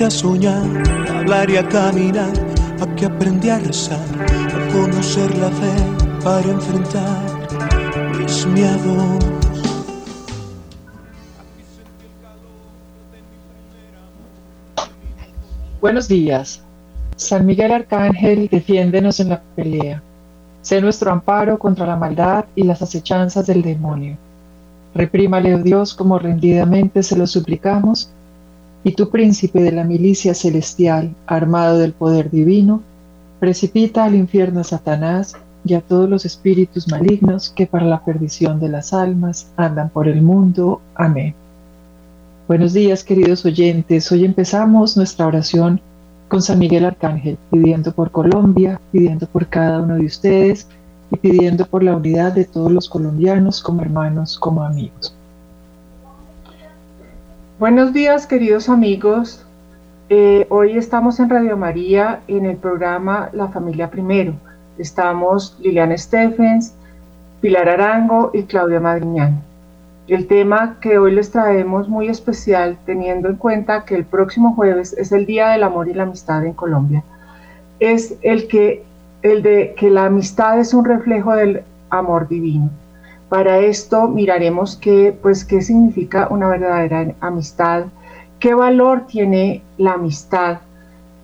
a soñar, a hablar y a caminar, aquí aprendí a rezar, a conocer la fe para enfrentar mis miedos. Buenos días. San Miguel Arcángel, defiéndenos en la pelea. Sé nuestro amparo contra la maldad y las acechanzas del demonio. Reprímale, oh Dios, como rendidamente se lo suplicamos, y tu príncipe de la milicia celestial, armado del poder divino, precipita al infierno a Satanás y a todos los espíritus malignos que para la perdición de las almas andan por el mundo. Amén. Buenos días, queridos oyentes. Hoy empezamos nuestra oración con San Miguel Arcángel, pidiendo por Colombia, pidiendo por cada uno de ustedes y pidiendo por la unidad de todos los colombianos como hermanos, como amigos. Buenos días, queridos amigos. Eh, hoy estamos en Radio María en el programa La Familia Primero. Estamos Liliana Stephens, Pilar Arango y Claudia Madriñán. El tema que hoy les traemos muy especial, teniendo en cuenta que el próximo jueves es el Día del Amor y la Amistad en Colombia, es el que el de que la amistad es un reflejo del amor divino. Para esto miraremos qué, pues, qué significa una verdadera amistad, qué valor tiene la amistad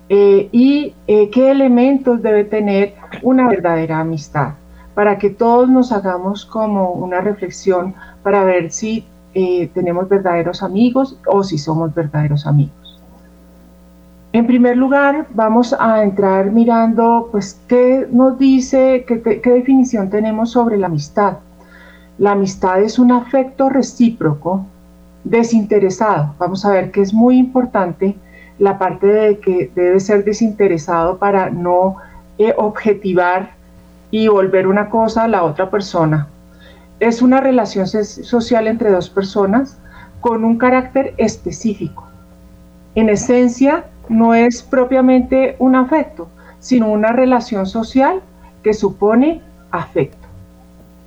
eh, y eh, qué elementos debe tener una verdadera amistad, para que todos nos hagamos como una reflexión para ver si eh, tenemos verdaderos amigos o si somos verdaderos amigos. En primer lugar, vamos a entrar mirando, pues, qué nos dice, qué, qué, definición tenemos sobre la amistad. La amistad es un afecto recíproco, desinteresado. Vamos a ver que es muy importante la parte de que debe ser desinteresado para no eh, objetivar y volver una cosa a la otra persona. Es una relación social entre dos personas con un carácter específico. En esencia, no es propiamente un afecto, sino una relación social que supone afecto.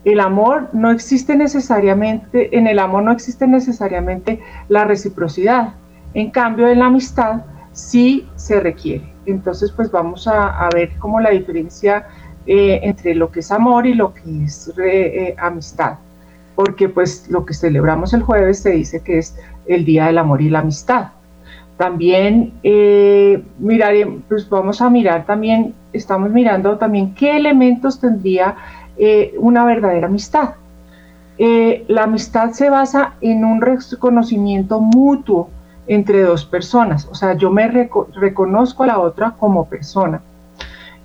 El amor no existe necesariamente, en el amor no existe necesariamente la reciprocidad. En cambio, en la amistad sí se requiere. Entonces, pues vamos a, ver cómo la diferencia eh, entre lo que es amor y lo que es eh, amistad. Porque pues lo que celebramos el jueves se dice que es el Día del Amor y la Amistad. También eh, pues vamos a mirar también, estamos mirando también qué elementos tendría eh, una verdadera amistad. Eh, la amistad se basa en un reconocimiento mutuo entre dos personas, o sea, yo me reconozco a la otra como persona.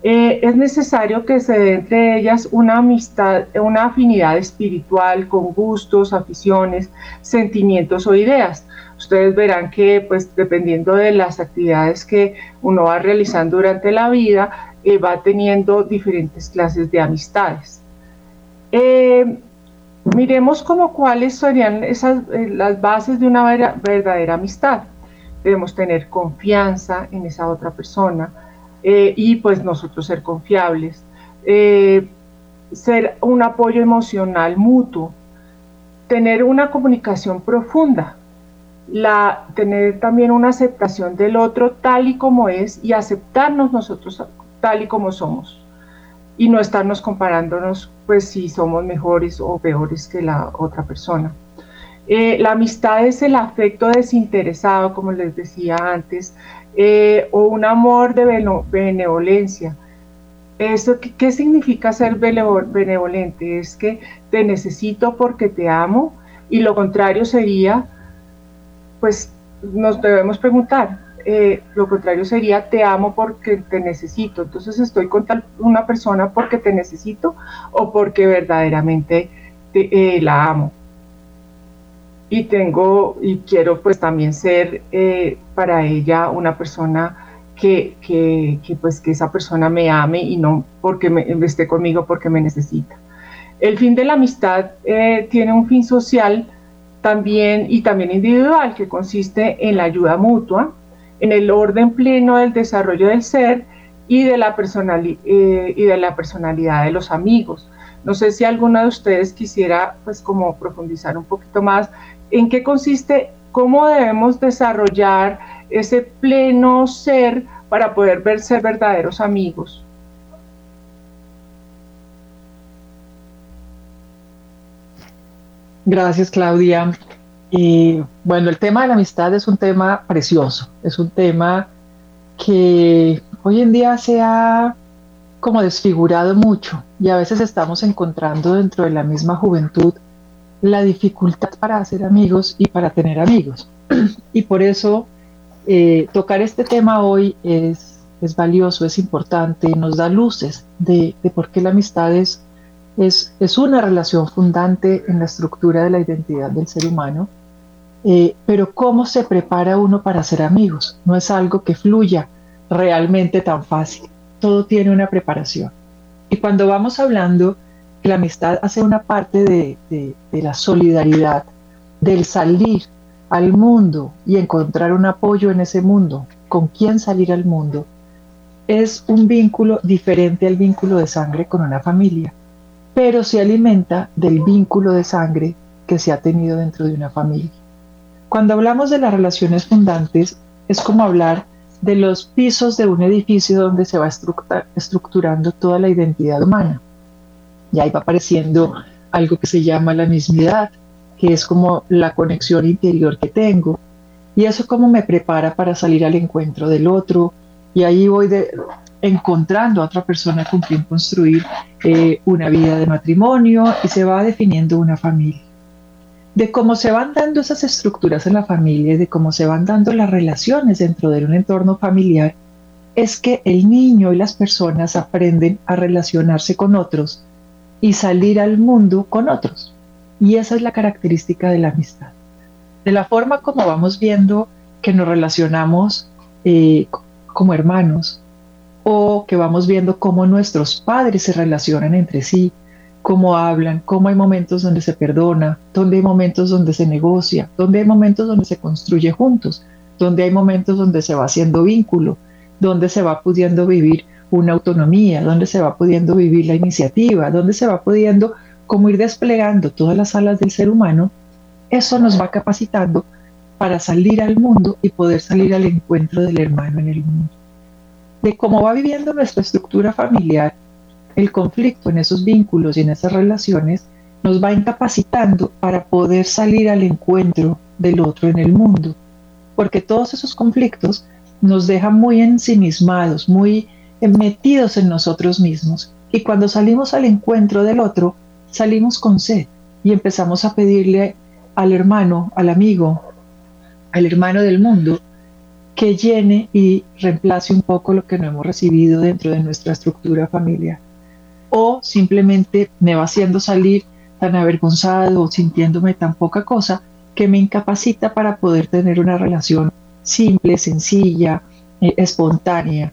es necesario que se dé entre ellas una amistad, una afinidad espiritual con gustos, aficiones, sentimientos o ideas ustedes verán que pues dependiendo de las actividades que uno va realizando durante la vida, eh, va teniendo diferentes clases de amistades. Eh, miremos como cuáles serían esas, eh, las bases de una verdadera amistad. Debemos tener confianza en esa otra persona y pues nosotros ser confiables. ser un apoyo emocional mutuo, tener una comunicación profunda, tener también una aceptación del otro tal y como es y aceptarnos nosotros tal y como somos y no estarnos comparándonos pues si somos mejores o peores que la otra persona. Eh, la amistad es el afecto desinteresado, como les decía antes, eh, o un amor de benevolencia. Eso, ¿qué, ¿Qué significa ser benevolente? Es que te necesito porque te amo y lo contrario sería pues nos debemos preguntar, eh, lo contrario sería te amo porque te necesito. Entonces estoy con tal una persona porque te necesito o porque verdaderamente eh, la amo. Y tengo y quiero pues también ser eh, para ella una persona que, que, que, pues que esa persona me ame y no porque me, esté conmigo porque me necesita. El fin de la amistad tiene un fin social también y también individual, que consiste en la ayuda mutua, en el orden pleno del desarrollo del ser y de la, eh, y de la personalidad de los amigos. No sé si alguno de ustedes quisiera pues como profundizar un poquito más en qué consiste cómo debemos desarrollar ese pleno ser para poder ver, ser verdaderos amigos. Gracias, Claudia. Y bueno, el tema de la amistad es un tema precioso, es un tema que hoy en día se ha como desfigurado mucho y a veces estamos encontrando dentro de la misma juventud la dificultad para hacer amigos y para tener amigos. Y por eso eh, tocar este tema hoy es, es, valioso, es importante, nos da luces de, de por qué la amistad es es, una relación fundante en la estructura de la identidad del ser humano, eh, pero ¿cómo se prepara uno para ser amigos? No es algo que fluya realmente tan fácil, todo tiene una preparación. Y cuando vamos hablando la amistad hace una parte de, de la solidaridad, del salir al mundo y encontrar un apoyo en ese mundo, con quién salir al mundo, es un vínculo diferente al vínculo de sangre con una familia pero se alimenta del vínculo de sangre que se ha tenido dentro de una familia. Cuando hablamos de las relaciones fundantes, es como hablar de los pisos de un edificio donde se va estructurando toda la identidad humana. Y ahí va apareciendo algo que se llama la mismidad, que es como la conexión interior que tengo. Y eso como me prepara para salir al encuentro del otro. Y ahí voy de, encontrando a otra persona con quien construir eh, una vida de matrimonio y se va definiendo una familia. De cómo se van dando esas estructuras en la familia y de cómo se van dando las relaciones dentro de un entorno familiar, es que el niño y las personas aprenden a relacionarse con otros y salir al mundo con otros. Y esa es la característica de la amistad. De la forma como vamos viendo que nos relacionamos eh, como hermanos, o que vamos viendo cómo nuestros padres se relacionan entre sí, cómo hablan, cómo hay momentos donde se perdona, donde hay momentos donde se negocia, donde hay momentos donde se construye juntos, donde hay momentos donde se va haciendo vínculo, donde se va pudiendo vivir una autonomía, donde se va pudiendo vivir la iniciativa, donde se va pudiendo como ir desplegando todas las alas del ser humano, eso nos va capacitando para salir al mundo y poder salir al encuentro del hermano en el mundo. De cómo va viviendo nuestra estructura familiar, el conflicto en esos vínculos y en esas relaciones nos va incapacitando para poder salir al encuentro del otro en el mundo, porque todos esos conflictos nos dejan muy ensimismados, muy metidos en nosotros mismos, y cuando salimos al encuentro del otro, salimos con sed y empezamos a pedirle al hermano, al amigo, al hermano del mundo, que llene y reemplace un poco lo que no hemos recibido dentro de nuestra estructura familiar. O simplemente me va haciendo salir tan avergonzado o sintiéndome tan poca cosa que me incapacita para poder tener una relación simple, sencilla, eh, espontánea,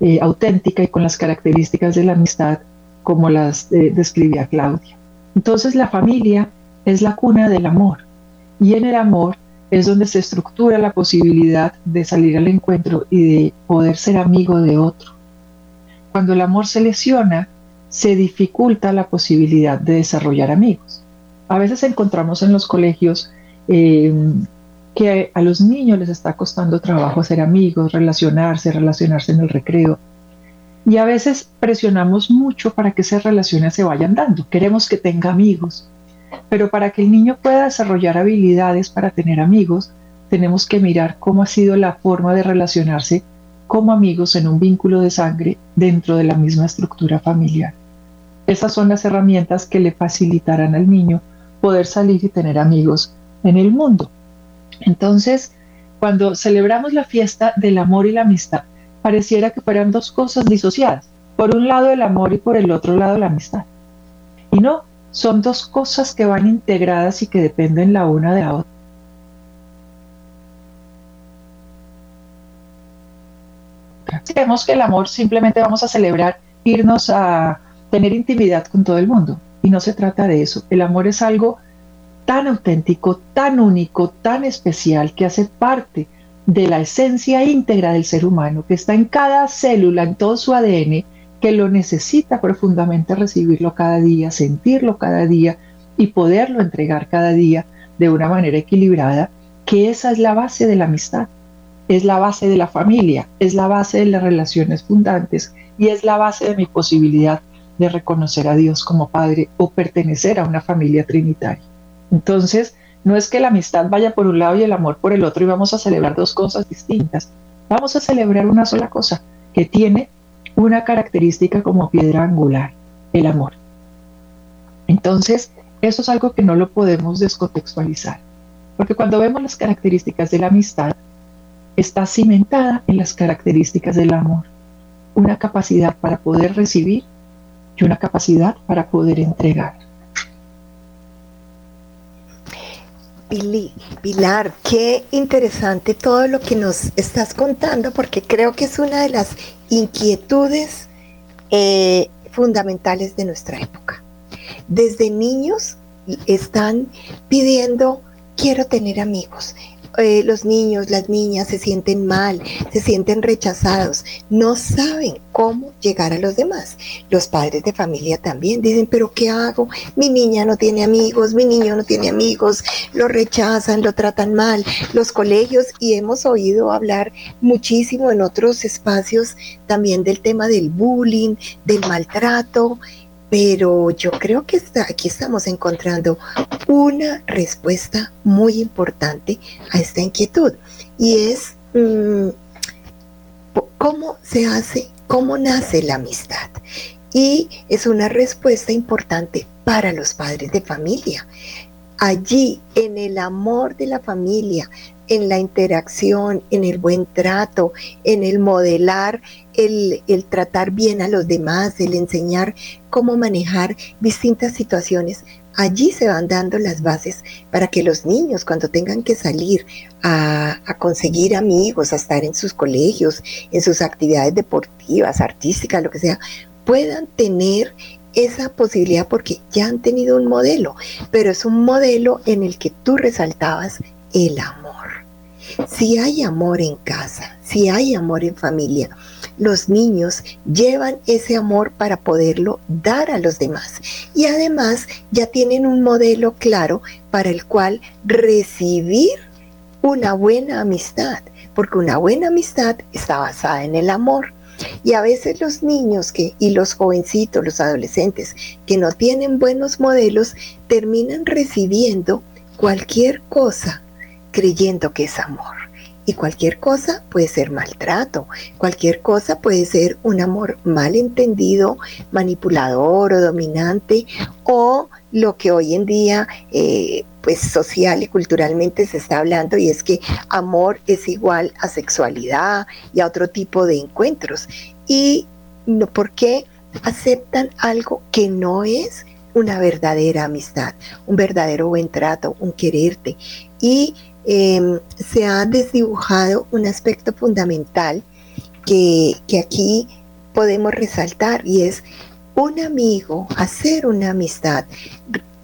eh, auténtica y con las características de la amistad como las eh, describía Claudia. Entonces la familia es la cuna del amor y en el amor es donde se estructura la posibilidad de salir al encuentro y de poder ser amigo de otro. Cuando el amor se lesiona, se dificulta la posibilidad de desarrollar amigos. A veces encontramos en los colegios em, que a los niños les está costando trabajo hacer amigos, relacionarse, relacionarse en el recreo. Y a veces presionamos mucho para que esas relaciones se vayan dando. Queremos que tenga amigos, pero para que el niño pueda desarrollar habilidades para tener amigos, tenemos que mirar cómo ha sido la forma de relacionarse como amigos en un vínculo de sangre dentro de la misma estructura familiar. Esas son las herramientas que le facilitarán al niño poder salir y tener amigos en el mundo. Entonces, cuando celebramos la fiesta del amor y la amistad, pareciera que fueran dos cosas disociadas. Por un lado el amor y por el otro lado la amistad. Y no, son dos cosas que van integradas y que dependen la una de la otra. Si vemos que el amor simplemente vamos a celebrar irnos a tener intimidad con todo el mundo. Y no se trata de eso. El amor es algo tan auténtico, tan único, tan especial, que hace parte de la esencia íntegra del ser humano, que está en cada célula, en todo su ADN, que lo necesita profundamente recibirlo cada día, sentirlo cada día y poderlo entregar cada día de una manera equilibrada que esa es la base de la amistad, es la base de la familia, es la base de las relaciones fundantes y es la base de mi posibilidad de reconocer a Dios como Padre o pertenecer a una familia trinitaria. Entonces, no es que la amistad vaya por un lado y el amor por el otro y vamos a celebrar dos cosas distintas. Vamos a celebrar una sola cosa que tiene una característica como piedra angular, el amor. Entonces, eso es algo que no lo podemos descontextualizar, porque cuando vemos las características de la amistad, está cimentada en las características del amor, una capacidad para poder recibir y una capacidad para poder entregar. Pilar, qué interesante todo lo que nos estás contando, porque creo que es una de las inquietudes eh, fundamentales de nuestra época. Desde niños están pidiendo, quiero tener amigos, eh, los niños, las niñas se sienten mal, se sienten rechazados, no saben cómo llegar a los demás. Los padres de familia también dicen, pero ¿qué hago? Mi niña no tiene amigos, mi niño no tiene amigos, lo rechazan, lo tratan mal. Los colegios, y hemos oído hablar muchísimo en otros espacios también del tema del bullying, del maltrato pero yo creo que aquí estamos encontrando una respuesta muy importante a esta inquietud y es mm, cómo se hace, cómo nace la amistad. Y es una respuesta importante para los padres de familia. Allí, en el amor de la familia, en la interacción, en el buen trato, en el modelar, el, tratar bien a los demás, el enseñar cómo manejar distintas situaciones. Allí se van dando las bases para que los niños cuando tengan que salir a, conseguir amigos, a estar en sus colegios, en sus actividades deportivas, artísticas, lo que sea, puedan tener esa posibilidad porque ya han tenido un modelo, pero es un modelo en el que tú resaltabas el amor. Si hay amor en casa, si hay amor en familia, los niños llevan ese amor para poderlo dar a los demás. Y además ya tienen un modelo claro para el cual recibir una buena amistad, porque una buena amistad está basada en el amor. Y a veces los niños y los jovencitos, los adolescentes que no tienen buenos modelos, terminan recibiendo cualquier cosa creyendo que es amor. Y cualquier cosa puede ser maltrato, cualquier cosa puede ser un amor mal entendido, manipulador o dominante, o lo que hoy en día, eh, pues social y culturalmente se está hablando, y es que amor es igual a sexualidad y a otro tipo de encuentros. Y no, ¿por qué aceptan algo que no es una verdadera amistad, un verdadero buen trato, un quererte? Y Em, se ha desdibujado un aspecto fundamental que, aquí podemos resaltar y es un amigo, hacer una amistad,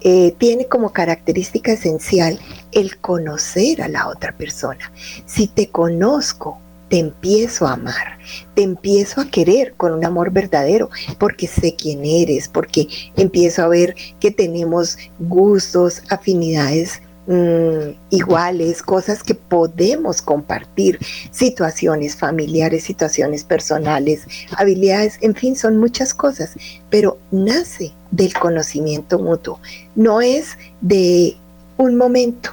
eh, tiene como característica esencial el conocer a la otra persona. Si te conozco, te empiezo a amar, te empiezo a querer con un amor verdadero, porque sé quién eres, porque empiezo a ver que tenemos gustos, afinidades Mm, iguales, cosas que podemos compartir, situaciones familiares, situaciones personales, habilidades, en fin, son muchas cosas, pero nace del conocimiento mutuo, no es de un momento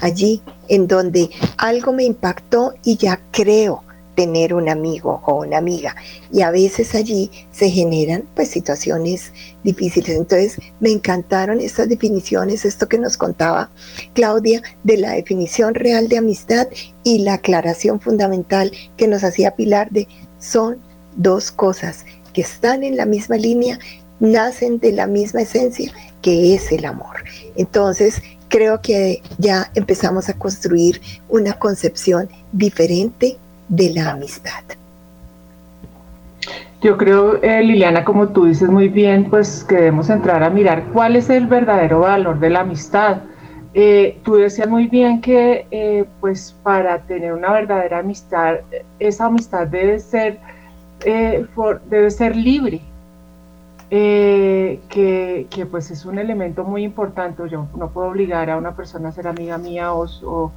allí en donde algo me impactó y ya creo tener un amigo o una amiga. Y a veces allí se generan pues situaciones difíciles. Entonces me encantaron estas definiciones, esto que nos contaba Claudia de la definición real de amistad y la aclaración fundamental que nos hacía Pilar de son dos cosas que están en la misma línea, nacen de la misma esencia que es el amor. Entonces, creo que ya empezamos a construir una concepción diferente de la amistad. Yo creo, eh, Liliana, como tú dices muy bien, pues que debemos entrar a mirar cuál es el verdadero valor de la amistad. Eh, tú decías muy bien que eh, pues para tener una verdadera amistad, esa amistad debe ser, debe ser libre, que, pues es un elemento muy importante. Yo no puedo obligar a una persona a ser amiga mía o,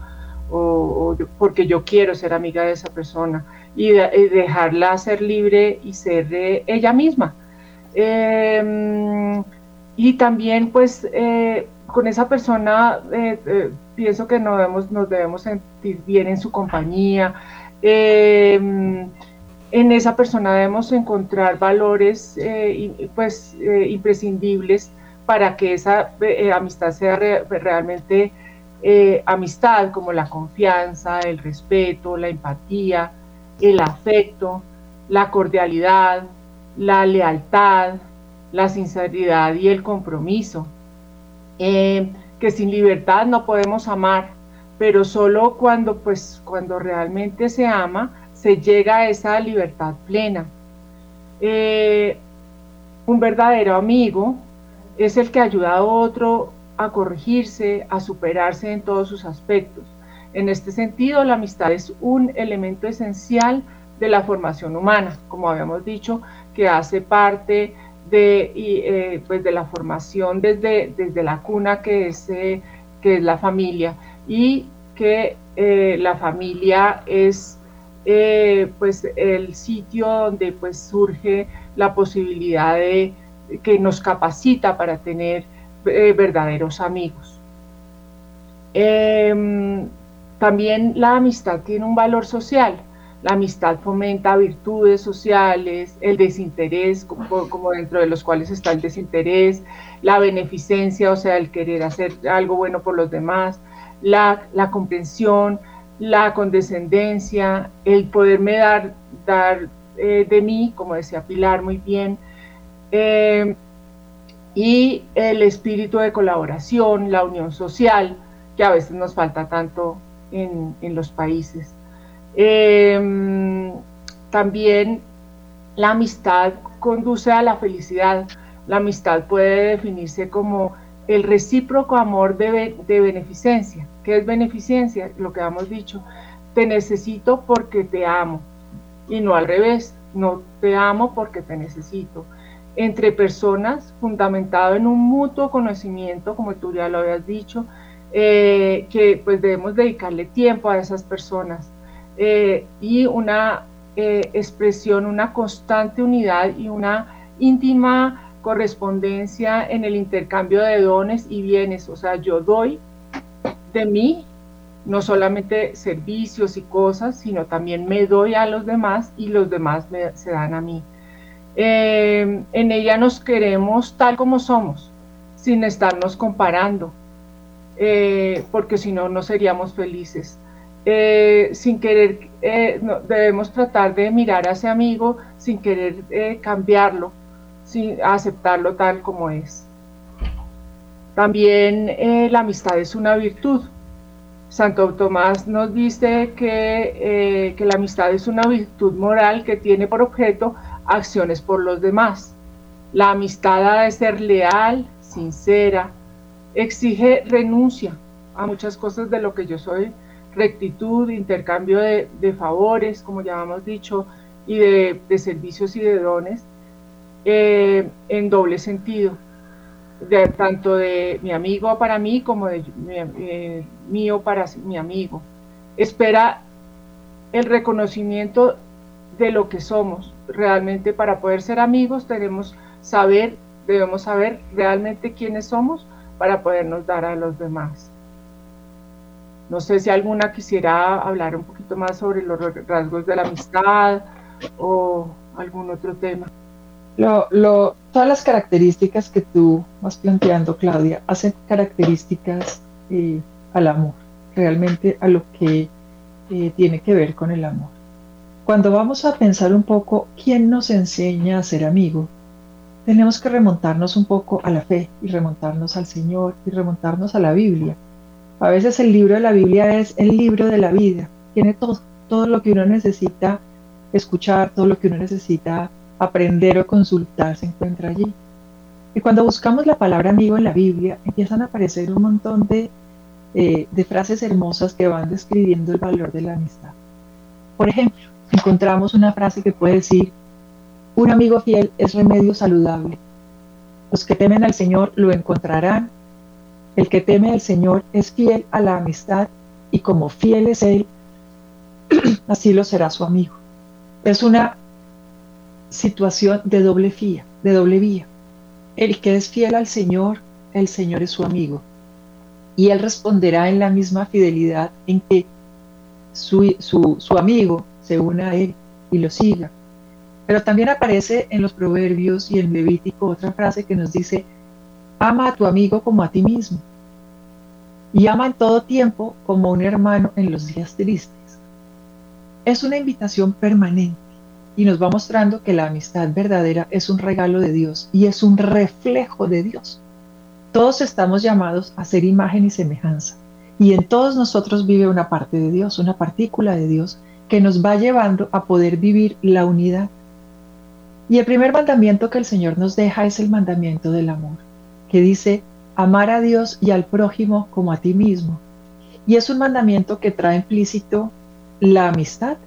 porque yo quiero ser amiga de esa persona y, dejarla ser libre y ser ella misma. Em, y también pues eh, con esa persona eh, eh, pienso que nos debemos, nos debemos sentir bien en su compañía. Em, en esa persona debemos encontrar valores pues imprescindibles para que esa amistad sea realmente eh, amistad como la confianza, el respeto, la empatía, el afecto, la cordialidad, la lealtad, la sinceridad y el compromiso. Eh, que sin libertad no podemos amar, pero solo cuando, pues, cuando realmente se ama, se llega a esa libertad plena. Eh, un verdadero amigo es el que ayuda a otro a corregirse, a superarse en todos sus aspectos. En este sentido, la amistad es un elemento esencial de la formación humana, como habíamos dicho, que hace parte de, eh, pues de la formación desde, desde la cuna que es, eh, que es la familia y que eh, la familia es pues el sitio donde pues surge la posibilidad de que nos capacita para tener eh, verdaderos amigos. Em, también la amistad tiene un valor social. La amistad fomenta virtudes sociales, el desinterés, como, dentro de los cuales está el desinterés, la beneficencia, o sea, el querer hacer algo bueno por los demás, la, comprensión, la condescendencia, el poderme dar, eh, de mí, como decía Pilar muy bien, em, y el espíritu de colaboración, la unión social, que a veces nos falta tanto en, los países. Em, también la amistad conduce a la felicidad. La amistad puede definirse como el recíproco amor de, de beneficencia. ¿Qué es beneficencia? Lo que hemos dicho, te necesito porque te amo y no al revés, no te amo porque te necesito entre personas fundamentado en un mutuo conocimiento, como tú ya lo habías dicho, eh, que pues debemos dedicarle tiempo a esas personas eh, y una eh, expresión, una constante unidad y una íntima correspondencia en el intercambio de dones y bienes. O sea, yo doy de mí no solamente servicios y cosas, sino también me doy a los demás y los demás se dan a mí. Eh, en ella nos queremos tal como somos, sin estarnos comparando, eh, porque si no, no seríamos felices. Eh, sin querer, debemos tratar de mirar a ese amigo sin querer cambiarlo, sin aceptarlo tal como es. También la amistad es una virtud. Santo Tomás nos dice que, que la amistad es una virtud moral que tiene por objeto acciones por los demás. La amistad ha de ser leal, sincera, exige renuncia a muchas cosas de lo que yo soy, rectitud, intercambio de, favores, como ya hemos dicho, y de, servicios y de dones, eh, en doble sentido, tanto de mi amigo para mí como de eh, mío para mi amigo. Espera el reconocimiento de lo que somos. Realmente para poder ser amigos tenemos saber, debemos saber realmente quiénes somos para podernos dar a los demás. No sé si alguna quisiera hablar un poquito más sobre los rasgos de la amistad o algún otro tema. Lo, todas las características que tú vas planteando, Claudia, hacen características eh, al amor, realmente a lo que eh, tiene que ver con el amor. Cuando vamos a pensar un poco quién nos enseña a ser amigo, tenemos que remontarnos un poco a la fe y remontarnos al Señor y remontarnos a la Biblia. A veces el libro de la Biblia es el libro de la vida, tiene todo, todo lo que uno necesita escuchar, todo lo que uno necesita aprender o consultar se encuentra allí. Y cuando buscamos la palabra amigo en la Biblia, empiezan a aparecer un montón de, eh, de frases hermosas que van describiendo el valor de la amistad. Por ejemplo, encontramos una frase que puede decir, un amigo fiel es remedio saludable. Los que temen al Señor lo encontrarán. El que teme al Señor es fiel a la amistad y como fiel es Él, así lo será su amigo. Es una situación de doble vía, de doble vía. El que es fiel al Señor, el Señor es su amigo. Y Él responderá en la misma fidelidad en que su, su amigo se una a Él y lo siga. Pero también aparece en los proverbios y en Levítico otra frase que nos dice, ama a tu amigo como a ti mismo. Y ama en todo tiempo como un hermano en los días tristes. Es una invitación permanente y nos va mostrando que la amistad verdadera es un regalo de Dios y es un reflejo de Dios. Todos estamos llamados a ser imagen y semejanza. Y en todos nosotros vive una parte de Dios, una partícula de Dios que nos va llevando a poder vivir la unidad. Y el primer mandamiento que el Señor nos deja es el mandamiento del amor, que dice, amar a Dios y al prójimo como a ti mismo. Y es un mandamiento que trae implícito la amistad,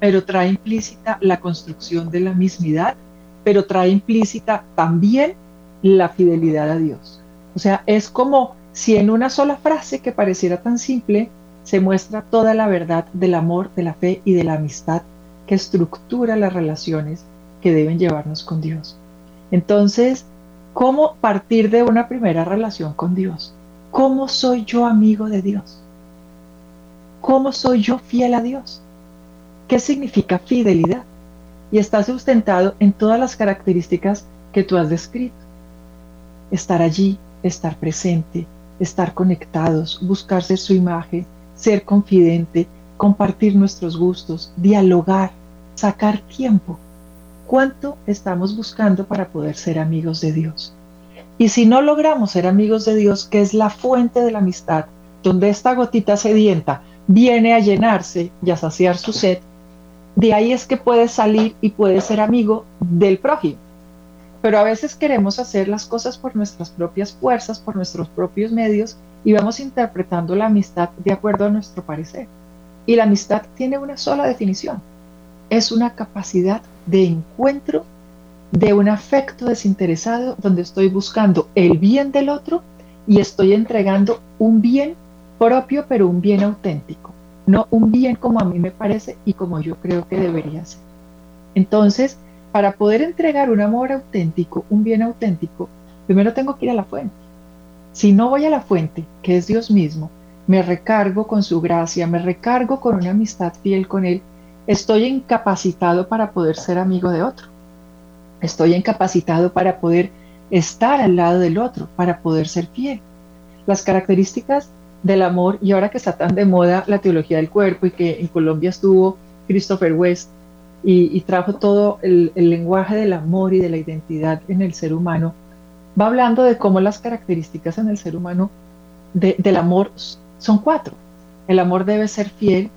pero trae implícita la construcción de la mismidad, pero trae implícita también la fidelidad a Dios. O sea, es como si en una sola frase que pareciera tan simple se muestra toda la verdad del amor, de la fe y de la amistad que estructura las relaciones que deben llevarnos con Dios. Entonces, ¿cómo partir de una primera relación con Dios? ¿Cómo soy yo amigo de Dios? ¿Cómo soy yo fiel a Dios? ¿Qué significa fidelidad? Y está sustentado en todas las características que tú has descrito. Estar allí, estar presente, estar conectados, buscar ser su imagen, ser confidente, compartir nuestros gustos, dialogar, sacar tiempo. ¿Cuánto estamos buscando para poder ser amigos de Dios? Y si no logramos ser amigos de Dios, que es la fuente de la amistad, donde esta gotita sedienta viene a llenarse y a saciar su sed, de ahí es que puede salir y puede ser amigo del prójimo. Pero a veces queremos hacer las cosas por nuestras propias fuerzas, por nuestros propios medios, y vamos interpretando la amistad de acuerdo a nuestro parecer. Y la amistad tiene una sola definición. Es una capacidad de encuentro, de un afecto desinteresado, donde estoy buscando el bien del otro y estoy entregando un bien propio, pero un bien auténtico. No un bien como a mí me parece y como yo creo que debería ser. Entonces, para poder entregar un amor auténtico, un bien auténtico, primero tengo que ir a la fuente. Si no voy a la fuente, que es Dios mismo, me recargo con su gracia, me recargo con una amistad fiel con Él, estoy incapacitado para poder ser amigo de otro. Estoy incapacitado para poder estar al lado del otro, para poder ser fiel. Las características del amor, y ahora que está tan de moda la teología del cuerpo y que en Colombia estuvo Christopher West, y, trajo todo el, lenguaje del amor y de la identidad en el ser humano, va hablando de cómo las características en el ser humano del amor son cuatro. El amor debe ser fiel,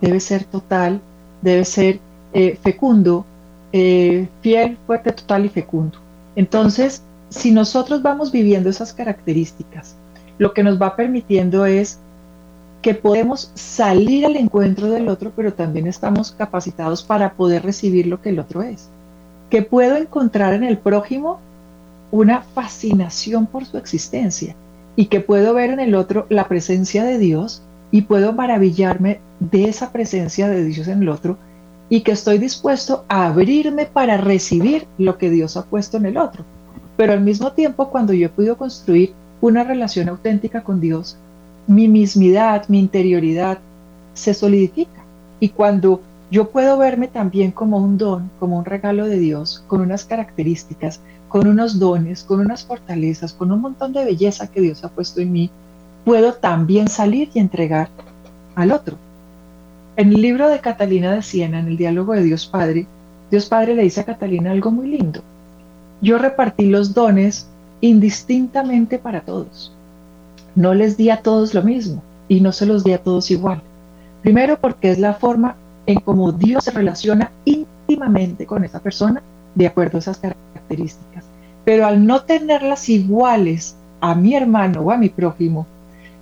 debe ser total, debe ser eh, fecundo, eh, fiel, fuerte, total y fecundo. Entonces, si nosotros vamos viviendo esas características, lo que nos va permitiendo es que podemos salir al encuentro del otro, pero también estamos capacitados para poder recibir lo que el otro es. Que puedo encontrar en el prójimo una fascinación por su existencia y que puedo ver en el otro la presencia de Dios y puedo maravillarme de esa presencia de Dios en el otro y que estoy dispuesto a abrirme para recibir lo que Dios ha puesto en el otro. Pero al mismo tiempo, cuando yo he podido construir una relación auténtica con Dios, mi mismidad, mi interioridad se solidifica. Y cuando yo puedo verme también como un don, como un regalo de Dios, con unas características, con unos dones, con unas fortalezas, con un montón de belleza que Dios ha puesto en mí, puedo también salir y entregar al otro. En el libro de Catalina de Siena, en el diálogo de Dios Padre, Dios Padre le dice a Catalina algo muy lindo. Yo repartí los dones indistintamente para todos no les di a todos lo mismo y no se los di a todos igual. Primero porque es la forma en cómo Dios se relaciona íntimamente con esa persona de acuerdo a esas características. Pero al no tenerlas iguales a mi hermano o a mi prójimo,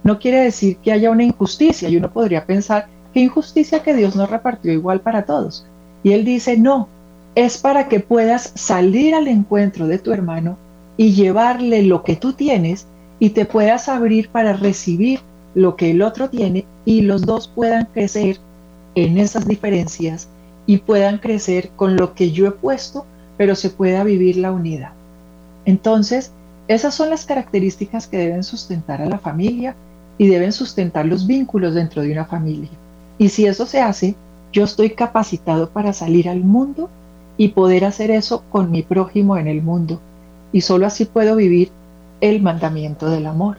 no quiere decir que haya una injusticia. Y uno podría pensar, ¿qué injusticia que Dios no repartió igual para todos? Y él dice, no, es para que puedas salir al encuentro de tu hermano y llevarle lo que tú tienes y te puedas abrir para recibir lo que el otro tiene y los dos puedan crecer en esas diferencias y puedan crecer con lo que yo he puesto, pero se pueda vivir la unidad. Entonces, esas son las características que deben sustentar a la familia y deben sustentar los vínculos dentro de una familia. Y si eso se hace, yo estoy capacitado para salir al mundo y poder hacer eso con mi prójimo en el mundo. Y solo así puedo vivir el mandamiento del amor.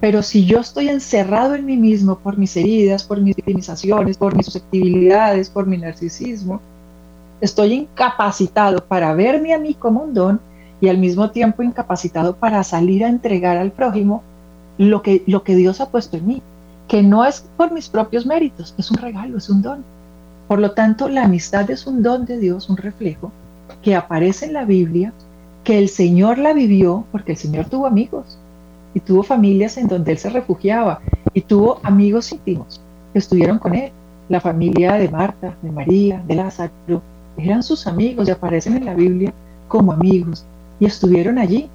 Pero si yo estoy encerrado en mí mismo por mis heridas, por mis victimizaciones, por mis susceptibilidades, por mi narcisismo, estoy incapacitado para verme a mí como un don y al mismo tiempo incapacitado para salir a entregar al prójimo lo que, lo que Dios ha puesto en mí, que no es por mis propios méritos, es un regalo, es un don. Por lo tanto, la amistad es un don de Dios, un reflejo que aparece en la Biblia, que el Señor la vivió porque el Señor tuvo amigos, y tuvo familias en donde él se refugiaba y tuvo amigos íntimos que estuvieron con él. La familia de Marta, de María, de Lázaro, eran sus amigos y aparecen en la Biblia como amigos y estuvieron allí.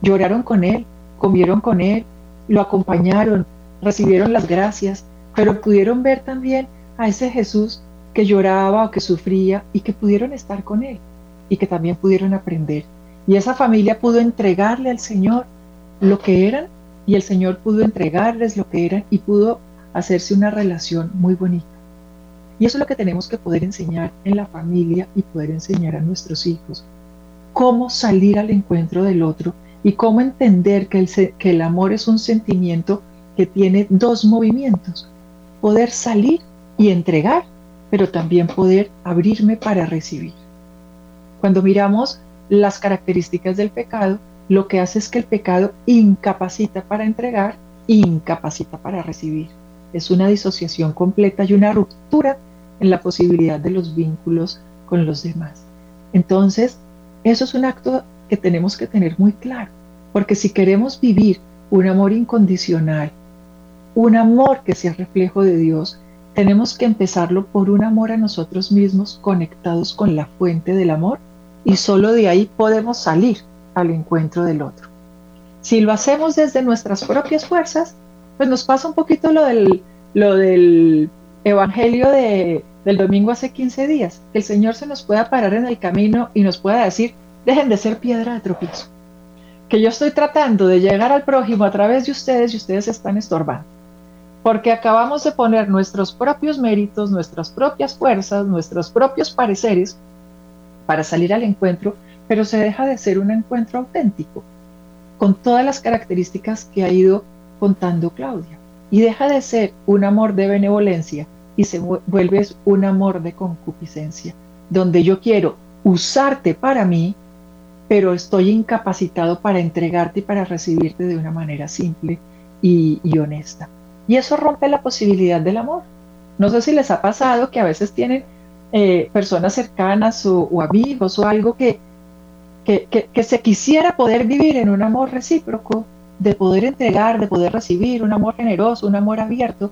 Lloraron con él, comieron con él, lo acompañaron, recibieron las gracias, pero pudieron ver también a ese Jesús que lloraba o que sufría y que pudieron estar con él y que también pudieron aprender. Y esa familia pudo entregarle al Señor lo que eran y el Señor pudo entregarles lo que eran y pudo hacerse una relación muy bonita. Y eso es lo que tenemos que poder enseñar en la familia y poder enseñar a nuestros hijos. Cómo salir al encuentro del otro y cómo entender que el, que el amor es un sentimiento que tiene dos movimientos. Poder salir y entregar, pero también poder abrirme para recibir. Cuando miramos las características del pecado, lo que hace es que el pecado incapacita para entregar, incapacita para recibir. Es una disociación completa y una ruptura en la posibilidad de los vínculos con los demás. Entonces, eso es un acto que tenemos que tener muy claro, porque si queremos vivir un amor incondicional, un amor que sea reflejo de Dios, tenemos que empezarlo por un amor a nosotros mismos conectados con la fuente del amor y solo de ahí podemos salir al encuentro del otro. Si lo hacemos desde nuestras propias fuerzas, pues nos pasa un poquito lo del, lo del Evangelio de, del domingo hace 15 días, que el Señor se nos pueda parar en el camino y nos pueda decir, dejen de ser piedra de tropiezo, que yo estoy tratando de llegar al prójimo a través de ustedes y ustedes están estorbando, porque acabamos de poner nuestros propios méritos, nuestras propias fuerzas, nuestros propios pareceres para salir al encuentro pero se deja de ser un encuentro auténtico, con todas las características que ha ido contando Claudia. Y deja de ser un amor de benevolencia y se vuelve un amor de concupiscencia, donde yo quiero usarte para mí, pero estoy incapacitado para entregarte y para recibirte de una manera simple y, honesta. Y eso rompe la posibilidad del amor. No sé si les ha pasado que a veces tienen eh, personas cercanas o amigos o algo que, que, se quisiera poder vivir en un amor recíproco, de poder entregar, de poder recibir, un amor generoso, un amor abierto.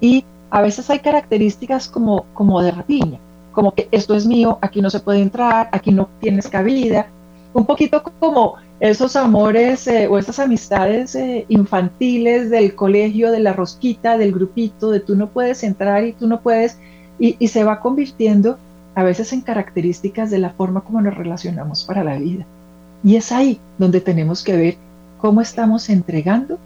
Y a veces hay características como, como de rapiña, como que esto es mío, aquí no se puede entrar, aquí no tienes cabida, un poquito como esos amores eh, o esas amistades eh, infantiles del colegio, de la rosquita, del grupito, de tú no puedes entrar y tú no puedes, y, se va convirtiendo a veces en características de la forma como nos relacionamos para la vida. Y es ahí donde tenemos que ver cómo estamos entregando,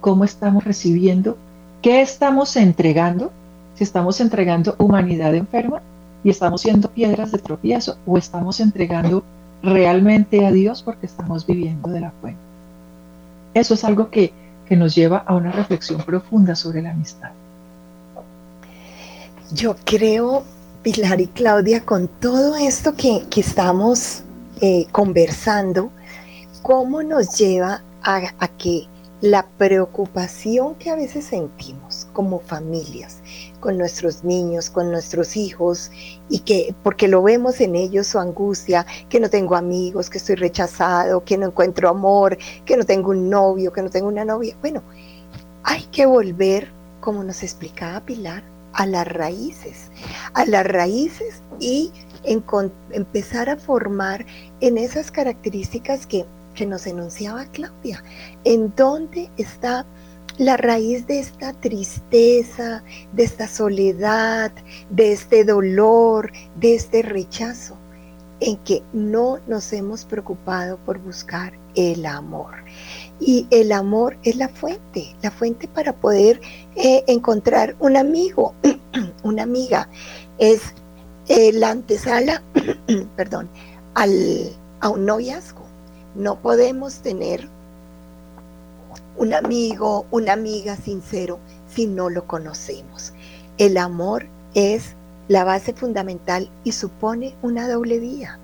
cómo estamos recibiendo, qué estamos entregando, si estamos entregando humanidad enferma y estamos siendo piedras de tropiezo o estamos entregando realmente a Dios porque estamos viviendo de la fuente. Eso es algo que, que nos lleva a una reflexión profunda sobre la amistad. Yo creo Pilar y Claudia, con todo esto que, estamos eh, conversando, ¿cómo nos lleva a, que la preocupación que a veces sentimos como familias, con nuestros niños, con nuestros hijos, y que porque lo vemos en ellos su angustia, que no tengo amigos, que estoy rechazado, que no encuentro amor, que no tengo un novio, que no tengo una novia. Bueno, hay que volver, como nos explicaba Pilar, a las raíces, a las raíces y empezar a formar en esas características que, que nos enunciaba Claudia, en dónde está la raíz de esta tristeza, de esta soledad, de este dolor, de este rechazo, en que no nos hemos preocupado por buscar el amor. Y el amor es la fuente, la fuente para poder eh, encontrar un amigo, una amiga. Es la antesala, perdón, al, a un noviazgo. No podemos tener un amigo, una amiga sincero si no lo conocemos. El amor es la base fundamental y supone una doble vía.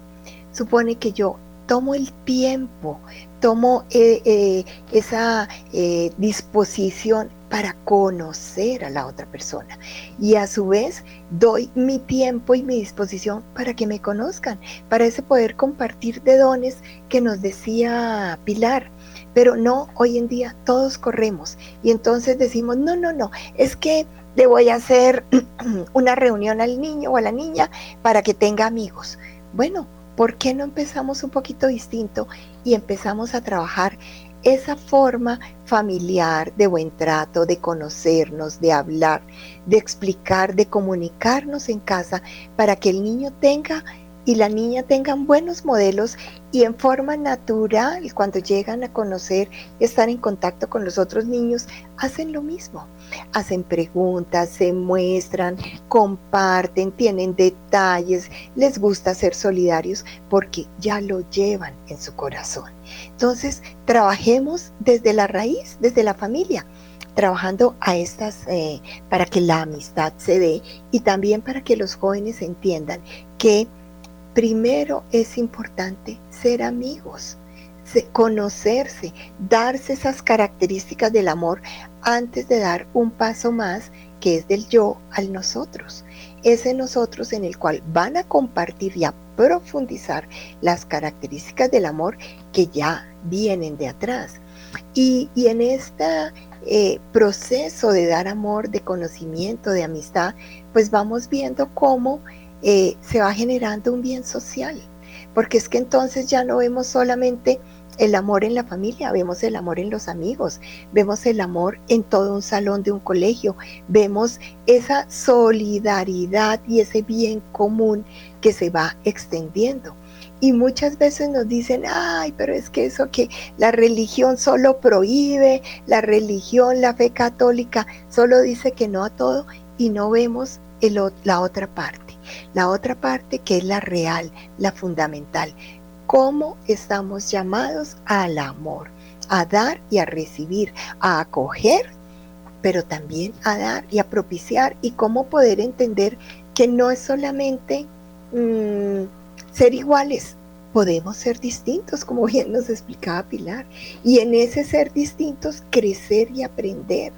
Supone que yo tomo el tiempo, tomo eh, eh, esa eh, disposición para conocer a la otra persona y a su vez doy mi tiempo y mi disposición para que me conozcan, para ese poder compartir de dones que nos decía Pilar. Pero no, hoy en día todos corremos y entonces decimos, no, no, no, es que le voy a hacer una reunión al niño o a la niña para que tenga amigos. Bueno, ¿por qué no empezamos un poquito distinto y empezamos a trabajar esa forma familiar de buen trato, de conocernos, de hablar, de explicar, de comunicarnos en casa para que el niño tenga y la niña tengan buenos modelos y en forma natural, cuando llegan a conocer y estar en contacto con los otros niños, hacen lo mismo. Hacen preguntas, se muestran, comparten, tienen detalles, les gusta ser solidarios porque ya lo llevan en su corazón. Entonces, trabajemos desde la raíz, desde la familia trabajando a estas eh, para que la amistad se dé y también para que los jóvenes entiendan que primero es importante ser amigos, conocerse, darse esas características del amor antes de dar un paso más que es del yo al nosotros. Ese nosotros en el cual van a compartir y a profundizar las características del amor que ya vienen de atrás. Y, en este proceso de dar amor, de conocimiento, de amistad, pues vamos viendo cómo eh, se va generando un bien social, porque es que entonces ya no vemos solamente el amor en la familia, vemos el amor en los amigos, vemos el amor en todo un salón de un colegio, vemos esa solidaridad y ese bien común que se va extendiendo. Y muchas veces nos dicen, ay, pero es que eso que la religión solo prohíbe, la religión, la fe católica solo dice que no a todo y no vemos la otra parte la otra parte que es la real, la fundamental. ¿Cómo estamos llamados al amor? A dar y a recibir, a acoger, pero también a dar y a propiciar y cómo poder entender que no es solamente mm, ser iguales, podemos ser distintos, como bien nos explicaba Pilar, y en ese ser distintos crecer y aprender.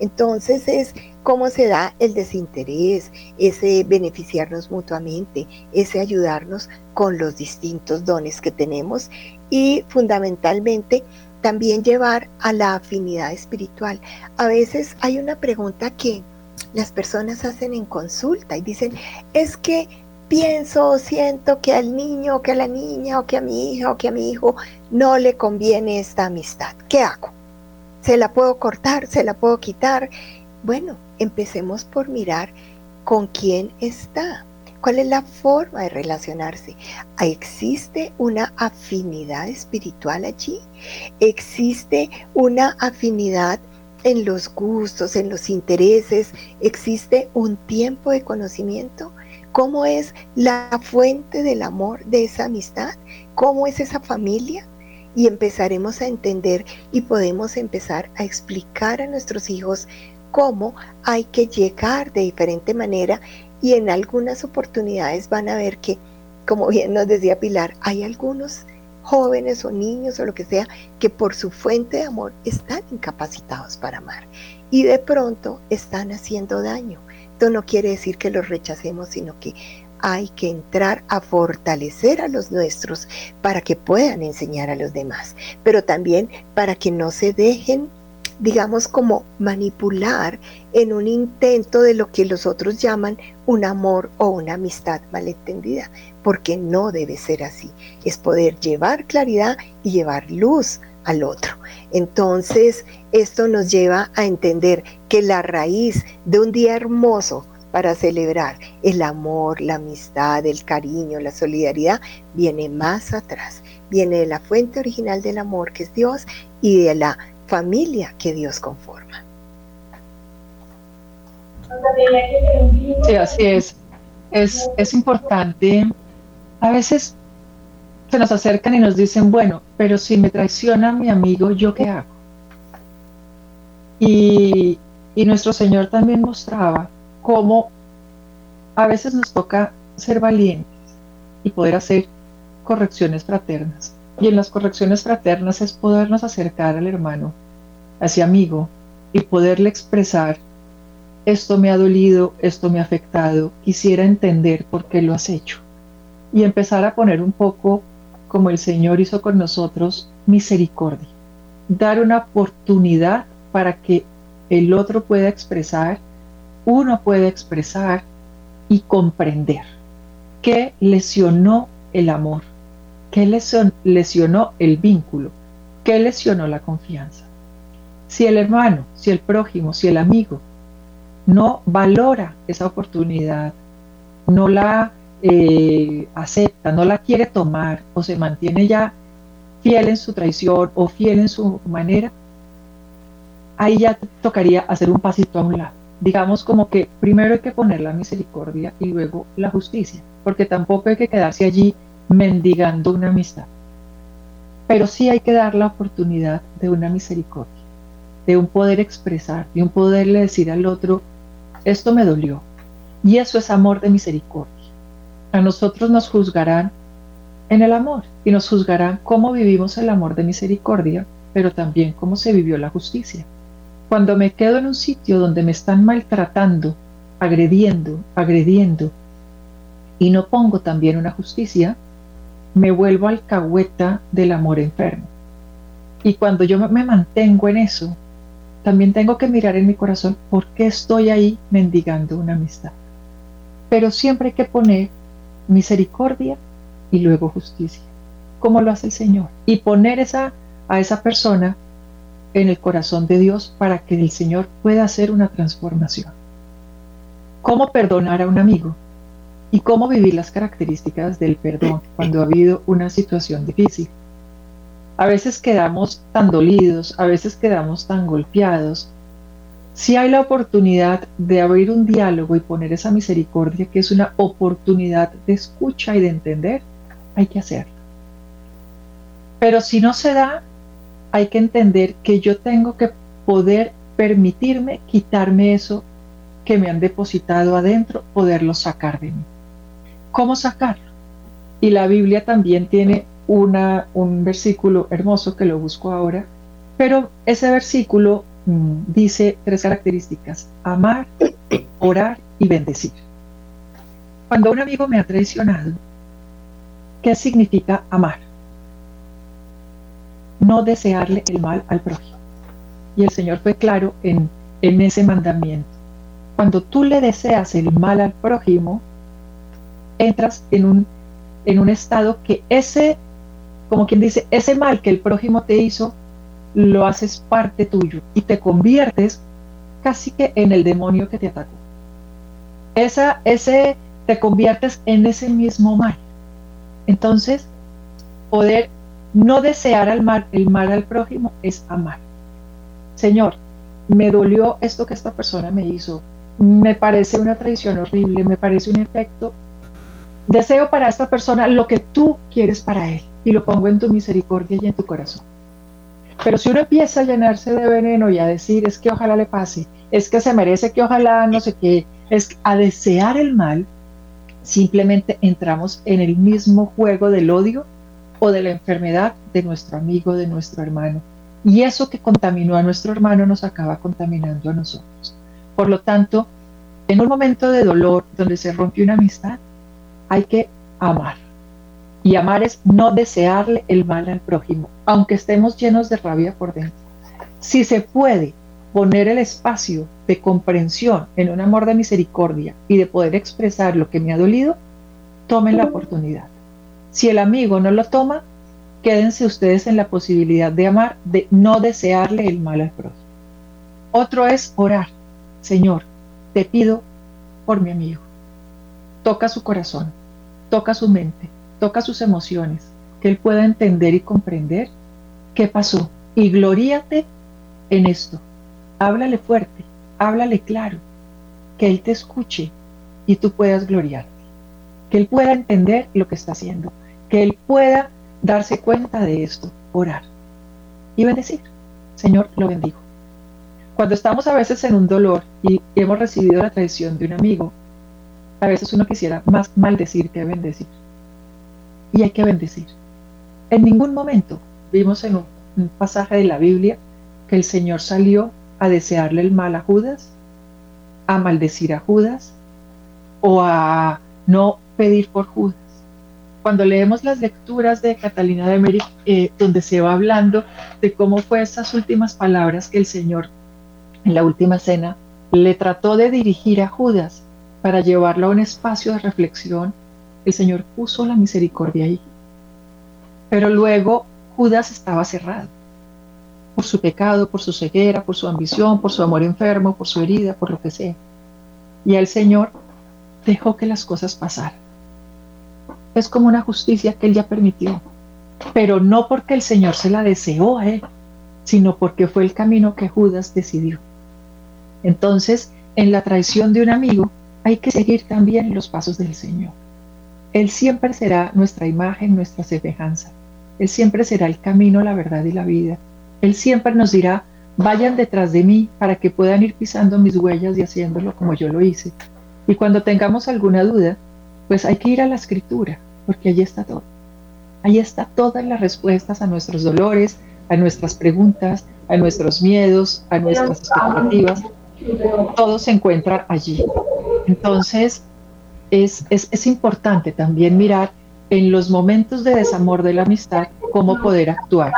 Entonces es cómo se da el desinterés, ese beneficiarnos mutuamente, ese ayudarnos con los distintos dones que tenemos y fundamentalmente también llevar a la afinidad espiritual. A veces hay una pregunta que las personas hacen en consulta y dicen, es que pienso o siento que al niño o que a la niña o que a mi hija o que a mi hijo no le conviene esta amistad. ¿Qué hago? ¿Se la puedo cortar? ¿Se la puedo quitar? Bueno, empecemos por mirar con quién está, cuál es la forma de relacionarse. ¿Existe una afinidad espiritual allí? ¿Existe una afinidad en los gustos, en los intereses? ¿Existe un tiempo de conocimiento? ¿Cómo es la fuente del amor de esa amistad? ¿Cómo es esa familia? Y empezaremos a entender y podemos empezar a explicar a nuestros hijos cómo hay que llegar de diferente manera y en algunas oportunidades van a ver que, como bien nos decía Pilar, hay algunos jóvenes o niños o lo que sea que por su fuente de amor están incapacitados para amar y de pronto están haciendo daño. Esto no quiere decir que los rechacemos, sino que hay que entrar a fortalecer a los nuestros para que puedan enseñar a los demás, pero también para que no se dejen digamos, como manipular en un intento de lo que los otros llaman un amor o una amistad malentendida, porque no debe ser así. Es poder llevar claridad y llevar luz al otro. Entonces, esto nos lleva a entender que la raíz de un día hermoso para celebrar el amor, la amistad, el cariño, la solidaridad, viene más atrás. Viene de la fuente original del amor, que es Dios, y de la familia que Dios conforma. Sí, así es. Es, es importante. A veces se nos acercan y nos dicen, bueno, pero si me traiciona mi amigo, ¿yo qué hago? Y, y nuestro Señor también mostraba cómo a veces nos toca ser valientes y poder hacer correcciones fraternas. Y en las correcciones fraternas es podernos acercar al hermano, a ese amigo, y poderle expresar, esto me ha dolido, esto me ha afectado, quisiera entender por qué lo has hecho. Y empezar a poner un poco como el Señor hizo con nosotros, misericordia. Dar una oportunidad para que el otro pueda expresar, uno pueda expresar y comprender qué lesionó el amor, qué lesionó el vínculo, qué lesionó la confianza. Si el hermano, si el prójimo, si el amigo no valora esa oportunidad, no la eh, acepta, no la quiere tomar o se mantiene ya fiel en su traición o fiel en su manera, ahí ya tocaría hacer un pasito a un lado. Digamos como que primero hay que poner la misericordia y luego la justicia, porque tampoco hay que quedarse allí mendigando una amistad. Pero sí hay que dar la oportunidad de una misericordia, de un poder expresar, de un poderle decir al otro, esto me dolió. Y eso es amor de misericordia a nosotros nos juzgarán en el amor y nos juzgarán cómo vivimos el amor de misericordia, pero también cómo se vivió la justicia. Cuando me quedo en un sitio donde me están maltratando, agrediendo, agrediendo, y no pongo también una justicia, me vuelvo alcahueta del amor enfermo. Y cuando yo me mantengo en eso, también tengo que mirar en mi corazón por qué estoy ahí mendigando una amistad. Pero siempre hay que poner misericordia y luego justicia, como lo hace el Señor. Y poner esa, a esa persona en el corazón de Dios para que el Señor pueda hacer una transformación. ¿Cómo perdonar a un amigo? ¿Y cómo vivir las características del perdón cuando ha habido una situación difícil? A veces quedamos tan dolidos, a veces quedamos tan golpeados, si hay la oportunidad de abrir un diálogo y poner esa misericordia, que es una oportunidad de escucha y de entender, hay que hacerlo. Pero si no se da, hay que entender que yo tengo que poder permitirme quitarme eso que me han depositado adentro, poderlo sacar de mí. ¿Cómo sacarlo? Y la Biblia también tiene un versículo hermoso que lo busco ahora, pero ese versículo Mm, dice tres características, amar, orar y bendecir. Cuando un amigo me ha traicionado, ¿qué significa amar? No desearle el mal al prójimo. Y el Señor fue claro en, en ese mandamiento. Cuando tú le deseas el mal al prójimo, entras en un, en un estado que ese, como quien dice, ese mal que el prójimo te hizo, lo haces parte tuyo y te conviertes casi que en el demonio que te atacó. Esa, ese, te conviertes en ese mismo mal. Entonces, poder no desear al mal, el mal al prójimo es amar. Señor, me dolió esto que esta persona me hizo. Me parece una traición horrible, me parece un efecto. Deseo para esta persona lo que tú quieres para él y lo pongo en tu misericordia y en tu corazón. Pero si uno empieza a llenarse de veneno y a decir es que ojalá le pase, es que se merece que ojalá no sé qué, es a desear el mal, simplemente entramos en el mismo juego del odio o de la enfermedad de nuestro amigo, de nuestro hermano. Y eso que contaminó a nuestro hermano nos acaba contaminando a nosotros. Por lo tanto, en un momento de dolor donde se rompe una amistad, hay que amar y amar es no desearle el mal al prójimo, aunque estemos llenos de rabia por dentro. Si se puede poner el espacio de comprensión en un amor de misericordia y de poder expresar lo que me ha dolido, tomen la oportunidad. Si el amigo no lo toma, quédense ustedes en la posibilidad de amar, de no desearle el mal al prójimo. Otro es orar. Señor, te pido por mi amigo. Toca su corazón, toca su mente, toca sus emociones, que él pueda entender y comprender qué pasó. Y gloríate en esto. Háblale fuerte, háblale claro, que él te escuche y tú puedas gloriarte. Que él pueda entender lo que está haciendo, que él pueda darse cuenta de esto, orar y bendecir. Señor, lo bendigo. Cuando estamos a veces en un dolor y hemos recibido la traición de un amigo, a veces uno quisiera más maldecir que bendecir. Y hay que bendecir. En ningún momento vimos en un, pasaje de la Biblia que el Señor salió a desearle el mal a Judas, a maldecir a Judas o a no pedir por Judas cuando leemos las lecturas de Catalina de Meri, eh, donde se va hablando de cómo fue esas últimas palabras que el Señor en la última cena le trató de dirigir a Judas para llevarlo a un espacio de reflexión, el Señor puso la misericordia ahí. Pero luego Judas estaba cerrado por su pecado, por su ceguera, por su ambición, por su amor enfermo, por su herida, por lo que sea. Y el Señor dejó que las cosas pasaran es como una justicia que Él ya permitió, pero no porque el Señor se la deseó a Él, sino porque fue el camino que Judas decidió. Entonces, en la traición de un amigo hay que seguir también los pasos del Señor. Él siempre será nuestra imagen, nuestra semejanza. Él siempre será el camino, la verdad y la vida. Él siempre nos dirá, vayan detrás de mí para que puedan ir pisando mis huellas y haciéndolo como yo lo hice. Y cuando tengamos alguna duda, pues hay que ir a la escritura, porque allí está todo. Allí está todas las respuestas a nuestros dolores, a nuestras preguntas, a nuestros miedos, a nuestras expectativas. Todo se encuentra allí. Entonces, es, es, es importante también mirar en los momentos de desamor de la amistad cómo poder actuar.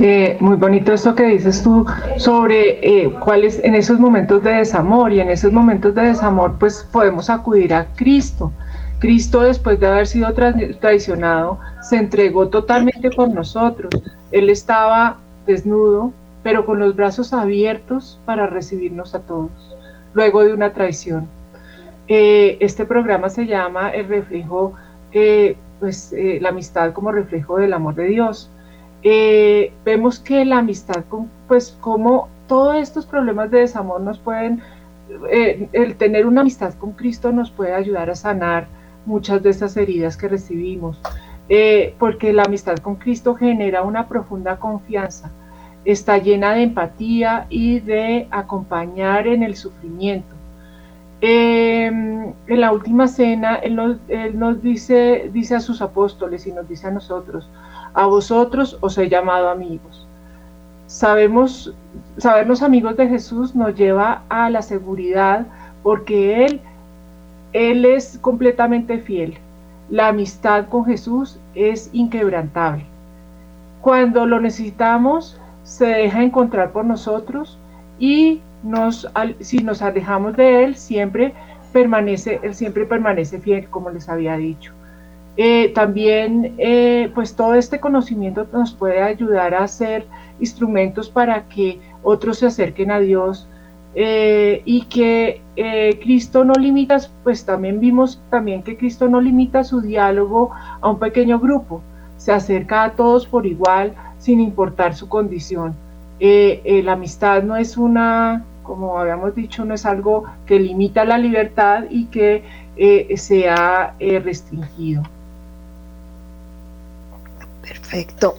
Eh, muy bonito esto que dices tú sobre eh, cuáles en esos momentos de desamor y en esos momentos de desamor pues podemos acudir a Cristo. Cristo después de haber sido traicionado se entregó totalmente por nosotros. Él estaba desnudo pero con los brazos abiertos para recibirnos a todos luego de una traición. Eh, este programa se llama El reflejo, pues la amistad como reflejo del amor de Dios. Eh, vemos que la amistad, pues como todos estos problemas de desamor nos pueden, eh, el tener una amistad con Cristo nos puede ayudar a sanar muchas de estas heridas que recibimos, eh, porque la amistad con Cristo genera una profunda confianza, está llena de empatía y de acompañar en el sufrimiento. en la última cena, él nos, dice a sus apóstoles y nos dice a nosotros, a vosotros os he llamado amigos. Sabemos, sabernos amigos de Jesús nos lleva a la seguridad porque Él, Él es completamente fiel. La amistad con Jesús es inquebrantable. Cuando lo necesitamos, se deja encontrar por nosotros y nos, si nos alejamos de Él, siempre permanece, Él siempre permanece fiel, como les había dicho. Eh, también, eh, pues todo este conocimiento nos puede ayudar a hacer instrumentos para que otros se acerquen a Dios eh, y que Cristo no limita, pues también vimos también que Cristo no limita su diálogo a un pequeño grupo, se acerca a todos por igual sin importar su condición. la amistad no es una, como habíamos dicho, no es algo que limita la libertad y que sea restringido. Perfecto.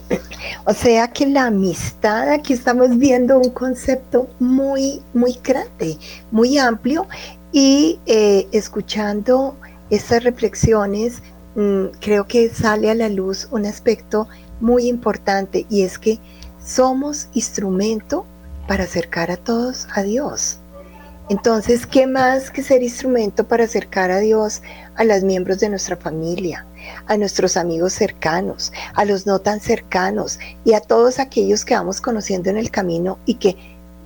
O sea que la amistad, aquí estamos viendo un concepto muy, muy grande, muy amplio y eh, escuchando estas reflexiones, creo que sale a la luz un aspecto muy importante y es que somos instrumento para acercar a todos a Dios. Entonces, ¿qué más que ser instrumento para acercar a Dios a los miembros de nuestra familia, a nuestros amigos cercanos, a los no tan cercanos y a todos aquellos que vamos conociendo en el camino y que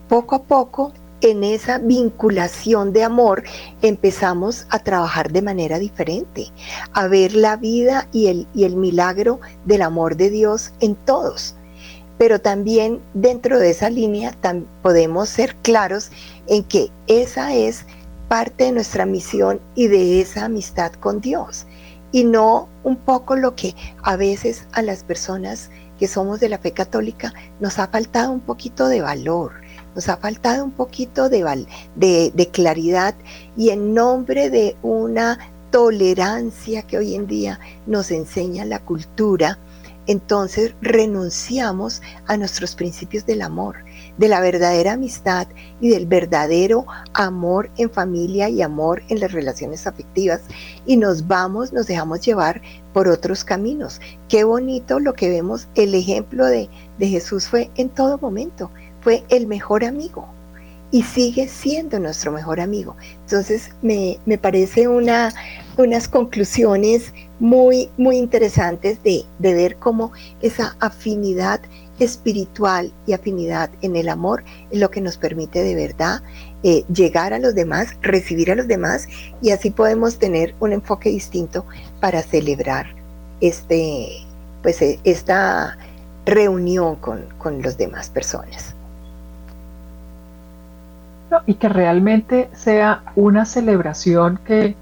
poco a poco en esa vinculación de amor empezamos a trabajar de manera diferente, a ver la vida y el, y el milagro del amor de Dios en todos. Pero también dentro de esa línea podemos ser claros en que esa es parte de nuestra misión y de esa amistad con Dios. Y no un poco lo que a veces a las personas que somos de la fe católica nos ha faltado un poquito de valor nos ha faltado un poquito de, de, claridad y en nombre de una tolerancia que hoy en día nos enseña la cultura, entonces renunciamos a nuestros principios del amor, de la verdadera amistad y del verdadero amor en familia y amor en las relaciones afectivas. Y nos vamos, nos dejamos llevar por otros caminos. Qué bonito lo que vemos, el ejemplo de, de Jesús fue en todo momento fue el mejor amigo y sigue siendo nuestro mejor amigo. Entonces me, parece una, unas conclusiones muy, muy interesantes de, ver cómo esa afinidad espiritual y afinidad en el amor es lo que nos permite de verdad eh, llegar a los demás, recibir a los demás y así podemos tener un enfoque distinto para celebrar este, pues, eh, esta reunión con, con las demás personas y que realmente sea una celebración que,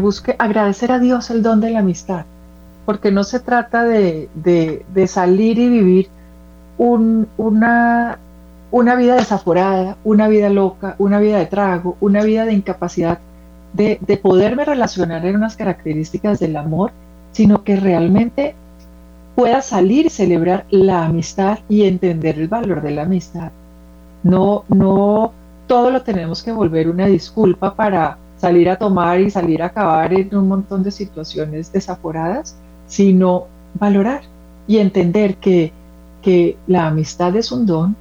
busque agradecer a Dios el don de la amistad, porque no se trata de, salir y vivir una, una vida desaforada, una vida loca, una vida de trago, una vida de incapacidad de, de poderme relacionar en unas características del amor, sino que realmente pueda salir y celebrar la amistad y entender el valor de la amistad. No, no todo lo tenemos que volver una disculpa para salir a tomar y salir a acabar en un montón de situaciones desaforadas, sino valorar y entender que, que la amistad es un don,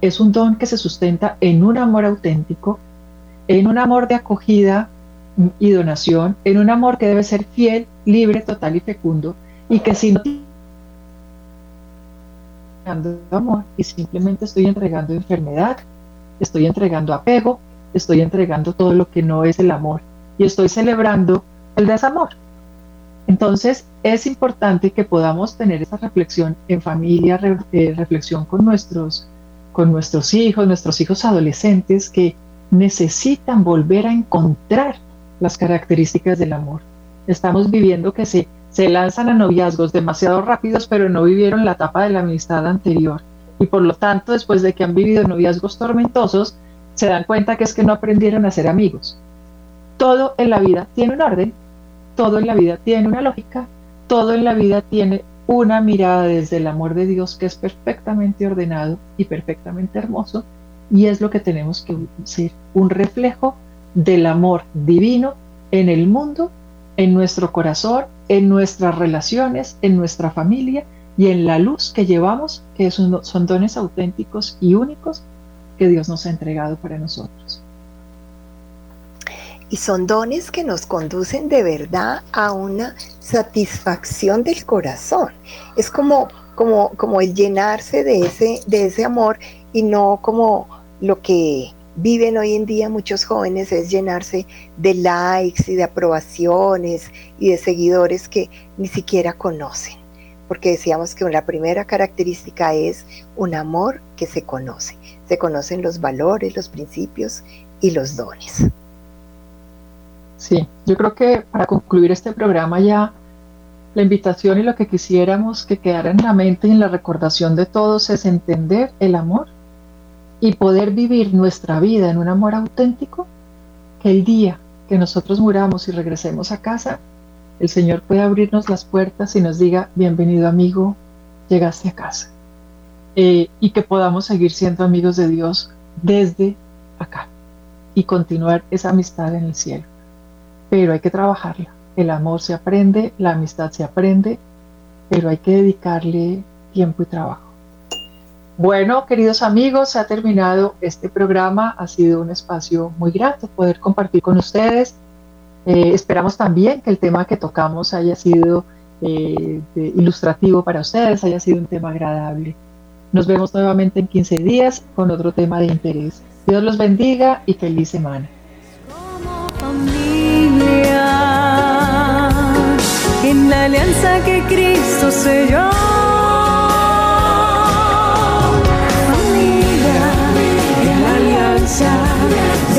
es un don que se sustenta en un amor auténtico, en un amor de acogida y donación, en un amor que debe ser fiel, libre, total y fecundo, y que si no amor y simplemente estoy entregando enfermedad, estoy entregando apego, estoy entregando todo lo que no es el amor y estoy celebrando el desamor. Entonces es importante que podamos tener esa reflexión en familia, eh, reflexión con nuestros, con nuestros hijos, nuestros hijos adolescentes que necesitan volver a encontrar las características del amor. Estamos viviendo que se, se lanzan a noviazgos demasiado rápidos, pero no vivieron la etapa de la amistad anterior y por lo tanto después de que han vivido noviazgos tormentosos, se dan cuenta que es que no aprendieron a ser amigos. Todo en la vida tiene un orden, todo en la vida tiene una lógica, todo en la vida tiene una mirada desde el amor de Dios que es perfectamente ordenado y perfectamente hermoso y es lo que tenemos que ser, un reflejo del amor divino en el mundo, en nuestro corazón, en nuestras relaciones, en nuestra familia y en la luz que llevamos, que son, dones auténticos y únicos que Dios nos ha entregado para nosotros. Y son dones que nos conducen de verdad a una satisfacción del corazón. Es como, como, como el llenarse de ese, de ese amor y no como lo que viven hoy en día muchos jóvenes es llenarse de likes y de aprobaciones y de seguidores que ni siquiera conocen porque decíamos que la primera característica es un amor que se conoce. Se conocen los valores, los principios y los dones. Sí, yo creo que para concluir este programa ya la invitación y lo que quisiéramos que quedara en la mente y en la recordación de todos es entender el amor y poder vivir nuestra vida en un amor auténtico, que el día que nosotros muramos y regresemos a casa, el Señor puede abrirnos las puertas y nos diga, bienvenido amigo, llegaste a casa. Eh, y que podamos seguir siendo amigos de Dios desde acá y continuar esa amistad en el cielo. Pero hay que trabajarla. El amor se aprende, la amistad se aprende, pero hay que dedicarle tiempo y trabajo. Bueno, queridos amigos, se ha terminado este programa. Ha sido un espacio muy grato poder compartir con ustedes eh, esperamos también que el tema que tocamos haya sido eh, ilustrativo para ustedes, haya sido un tema agradable. Nos vemos nuevamente en 15 días con otro tema de interés. Dios los bendiga y feliz semana. En la alianza que Cristo selló. Familia, en la alianza.